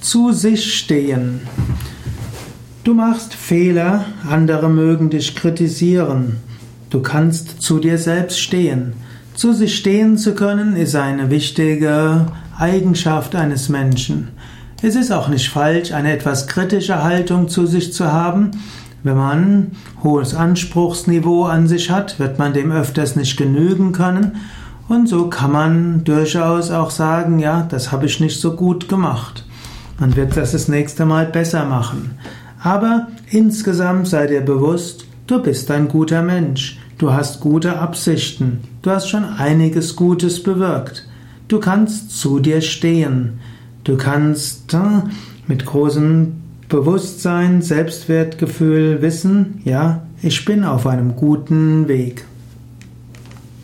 Zu sich stehen. Du machst Fehler, andere mögen dich kritisieren. Du kannst zu dir selbst stehen. Zu sich stehen zu können, ist eine wichtige Eigenschaft eines Menschen. Es ist auch nicht falsch, eine etwas kritische Haltung zu sich zu haben. Wenn man hohes Anspruchsniveau an sich hat, wird man dem öfters nicht genügen können. Und so kann man durchaus auch sagen, ja, das habe ich nicht so gut gemacht. Man wird das das nächste Mal besser machen. Aber insgesamt sei dir bewusst, du bist ein guter Mensch. Du hast gute Absichten. Du hast schon einiges Gutes bewirkt. Du kannst zu dir stehen. Du kannst äh, mit großem Bewusstsein, Selbstwertgefühl wissen, ja, ich bin auf einem guten Weg.